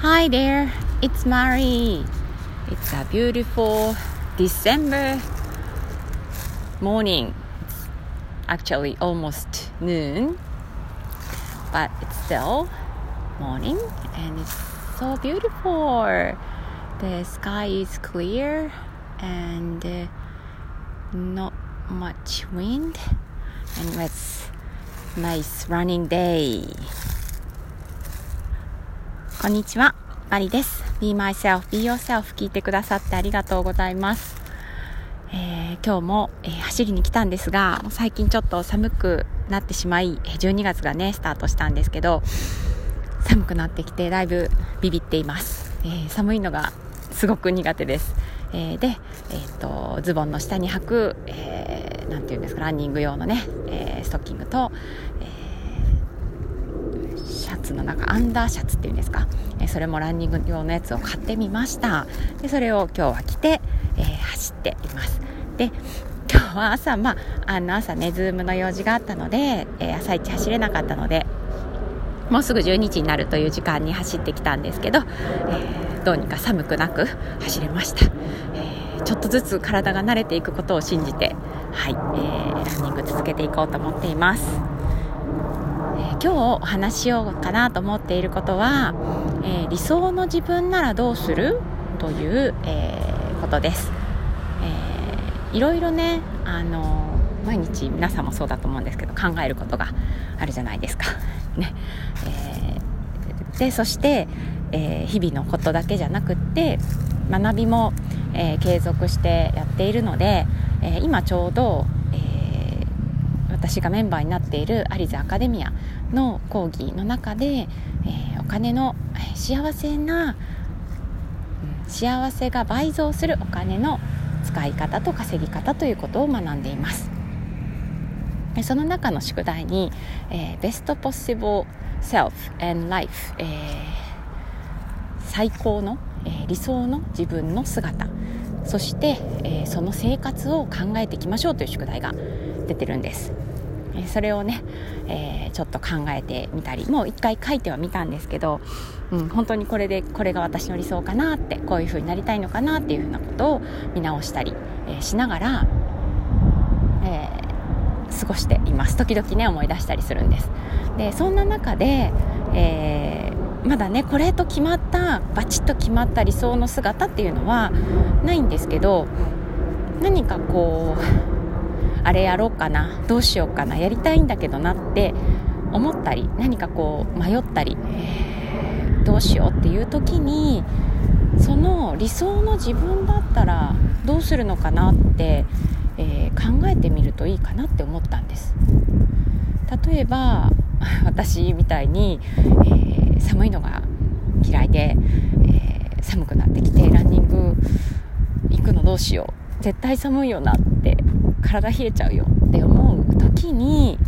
Hi there, it's Mari. It's a beautiful December morning. It's actually almost noon, but it's still morning and it's so beautiful. The sky is clear and uh, not much wind, and it's nice running day. こんにちは、マリです。Be myself, be yourself 聞いてくださってありがとうございます。えー、今日も、えー、走りに来たんですが、最近ちょっと寒くなってしまい、12月がね、スタートしたんですけど、寒くなってきてだいぶビビっています。えー、寒いのがすごく苦手です。えー、で、えーと、ズボンの下に履く、えー、なんていうんですか、ランニング用のね、えー、ストッキングと、えシャツの中アンダーシャツっていうんですか、えそれもランニング用のやつを買ってみました。でそれを今日は着て、え走っています。で今日は朝、まあ、あの朝ね Zoom の用事があったので、え朝一走れなかったのでもうすぐ12時になるという時間に走ってきたんですけど、えー、どうにか寒くなく走れました、えー、ちょっとずつ体が慣れていくことを信じて、はいえー、ランニング続けていこうと思っています。今日お話しようかなと思っていることは、えー、理想の自分ならどうするという、えー、ことです、えー、いろいろねあの毎日皆さんもそうだと思うんですけど考えることがあるじゃないですか。ね、えー、でそして、えー、日々のことだけじゃなくって学びも、えー、継続してやっているので、えー、今ちょうど、私がメンバーになっているアリゼアカデミアの講義の中で、えー、お金の幸せな、幸せが倍増するお金の使い方と稼ぎ方ということを学んでいます。その中の宿題に、えー、Best Possible Self and Life、えー、最高の、えー、理想の自分の姿。そして、えー、その生活を考えていきましょうという宿題が出てるんです。それをね、えー、ちょっと考えてみたりもう一回書いてはみたんですけど、うん、本当にこれでこれが私の理想かなってこういう風になりたいのかなっていう風なことを見直したり、えー、しながら、えー、過ごしています。時々ね思い出したりするんです。でそんな中で、えー、まだねこれと決まったバチッと決まった理想の姿っていうのはないんですけど何かこうあれやろうかなどうしようかなやりたいんだけどなって思ったり何かこう迷ったり、え、どうしようっていう時にその理想の自分だったらどうするのかなって、えー、考えてみるといいかなって思ったんです。例えば 私みたいに、えー、寒いのが嫌いで、えー、寒くなってきてランニング行くのどうしよう絶対寒いよなって体冷えちゃうよって思う時に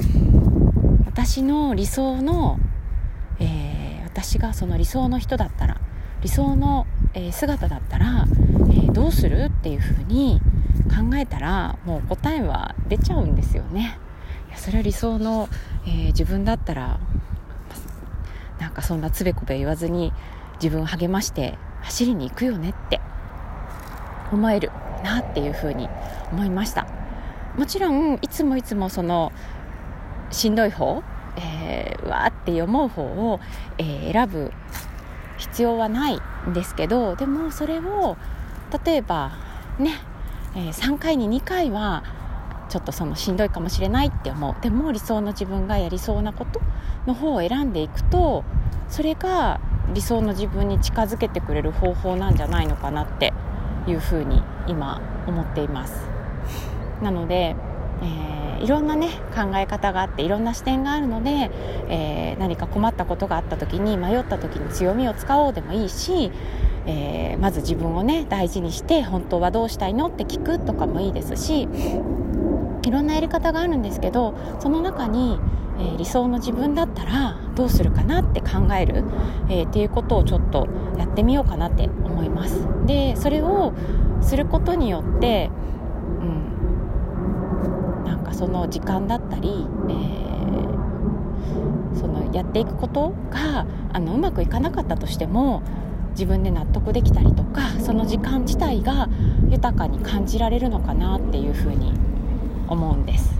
私の理想の、えー、私がその理想の人だったら理想の、えー、姿だったら、えー、どうするっていう風に考えたらもう答えは出ちゃうんですよね。いやそれは理想の、え自分だったらなんかそんなつべこべ言わずに自分を励まして走りに行くよねって思えるなっていう風に思いました。もちろんいつもいつもそのしんどい方、えー、わーって思う方を、えー、選ぶ必要はないんですけどでもそれを例えばね、えー、3回に2回はちょっとそのしんどいかもしれないって思うでも理想の自分がやりそうなことの方を選んでいくとそれが理想の自分に近づけてくれる方法なんじゃないのかなっていうふうに今思っています。なので、えー、いろんなね考え方があっていろんな視点があるので、えー、何か困ったことがあった時に迷った時に強みを使おうでもいいし、えー、まず自分をね大事にして本当はどうしたいのって聞くとかもいいですしいろんなやり方があるんですけどその中に、えー、理想の自分だったらどうするかなって考える、えー、っていうことをちょっとやってみようかなって思います。でそれをすることによって、その時間だったり、えー、そのやっていくことがあのうまくいかなかったとしても自分で納得できたりとかその時間自体が豊かに感じられるのかなっていうふうに思うんです。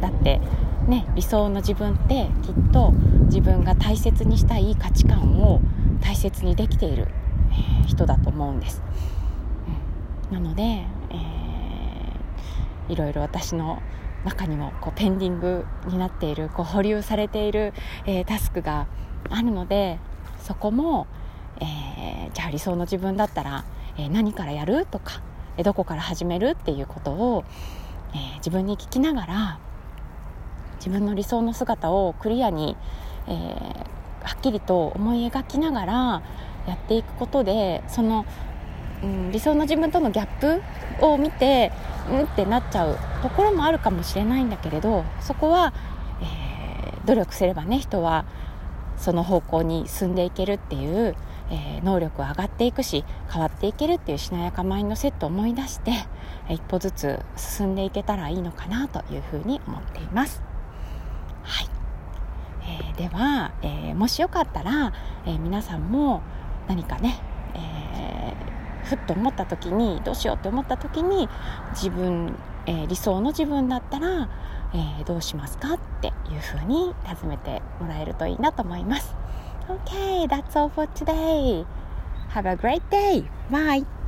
だってね理想の自分ってきっと自分が大切にしたい価値観を大切にできている、人だと思うんです、うん、なので、えー、いろいろ私の中にもこうペンディングになっているこう保留されている、えー、タスクがあるのでそこも、えー、じゃあ理想の自分だったら、えー、何からやるとか、えどこから始めるっていうことを、え自分に聞きながら自分の理想の姿をクリアに、えはっきりと思い描きながらやっていくことでその、うん、理想の自分とのギャップを見てうんってなっちゃうところもあるかもしれないんだけれどそこは、えー、努力すればね人はその方向に進んでいけるっていう、えー、能力は上がっていくし変わっていけるっていうしなやかマインドセットを思い出して一歩ずつ進んでいけたらいいのかなというふうに思っています。はいえー、では、えー、もしよかったら、え皆さんも何かね、ふっと思った時にどうしようって思った時に自分、え理想の自分だったらえー、どうしますかっていうふうに尋ねてもらえるといいなと思います。OK that's all for today. Have a great day. Bye.